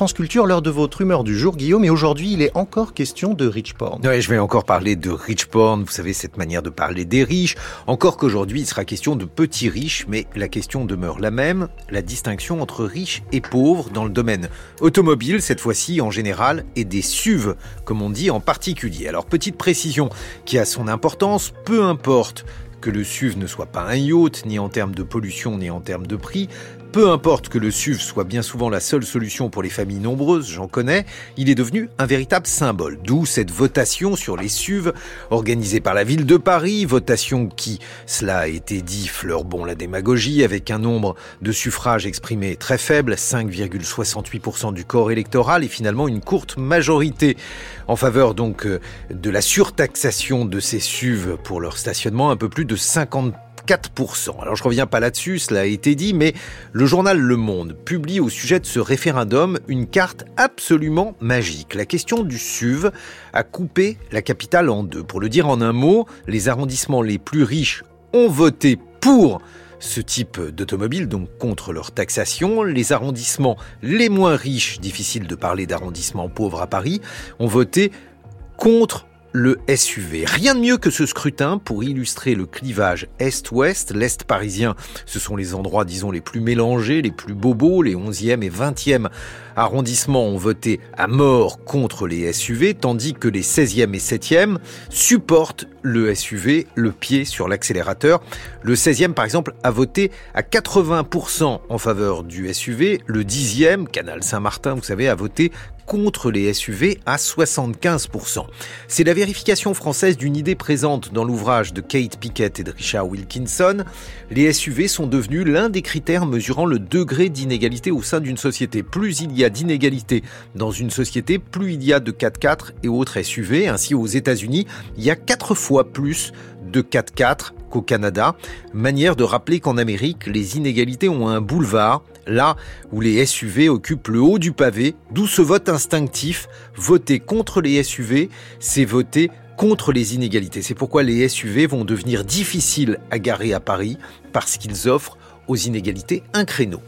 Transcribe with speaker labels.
Speaker 1: France Culture, l'heure de votre humeur du jour, Guillaume, et aujourd'hui il est encore question de rich porn.
Speaker 2: Ouais, je vais encore parler de rich porn, vous savez, cette manière de parler des riches. Encore qu'aujourd'hui il sera question de petits riches, mais la question demeure la même, la distinction entre riches et pauvres dans le domaine automobile, cette fois-ci en général, et des SUV, comme on dit en particulier. Alors petite précision qui a son importance, peu importe que le SUV ne soit pas un yacht, ni en termes de pollution, ni en termes de prix, peu importe que le SUV soit bien souvent la seule solution pour les familles nombreuses, j'en connais, il est devenu un véritable symbole. D'où cette votation sur les SUV organisée par la ville de Paris, votation qui, cela a été dit, fleure bon la démagogie avec un nombre de suffrages exprimés très faible, 5,68% du corps électoral et finalement une courte majorité en faveur donc euh, de la surtaxation de ces SUV pour leur stationnement, un peu plus de 50 4%. Alors je reviens pas là-dessus, cela a été dit, mais le journal Le Monde publie au sujet de ce référendum une carte absolument magique. La question du SUV a coupé la capitale en deux. Pour le dire en un mot, les arrondissements les plus riches ont voté pour ce type d'automobile, donc contre leur taxation. Les arrondissements les moins riches, difficile de parler d'arrondissements pauvres à Paris, ont voté contre le SUV. Rien de mieux que ce scrutin pour illustrer le clivage Est-Ouest. L'Est parisien, ce sont les endroits, disons, les plus mélangés, les plus bobos. Les 11e et 20e arrondissements ont voté à mort contre les SUV, tandis que les 16e et 7e supportent le SUV, le pied sur l'accélérateur. Le 16e, par exemple, a voté à 80% en faveur du SUV. Le 10e, Canal Saint-Martin, vous savez, a voté contre les SUV à 75%. C'est la vérification française d'une idée présente dans l'ouvrage de Kate Pickett et de Richard Wilkinson. Les SUV sont devenus l'un des critères mesurant le degré d'inégalité au sein d'une société. Plus il y a d'inégalité dans une société, plus il y a de 4x4 et autres SUV. Ainsi, aux États-Unis, il y a 4 fois plus de 4x4 qu'au Canada. Manière de rappeler qu'en Amérique, les inégalités ont un boulevard, là où les SUV occupent le haut du pavé, d'où ce vote instinctif. Voter contre les SUV, c'est voter contre les inégalités. C'est pourquoi les SUV vont devenir difficiles à garer à Paris, parce qu'ils offrent aux inégalités un créneau.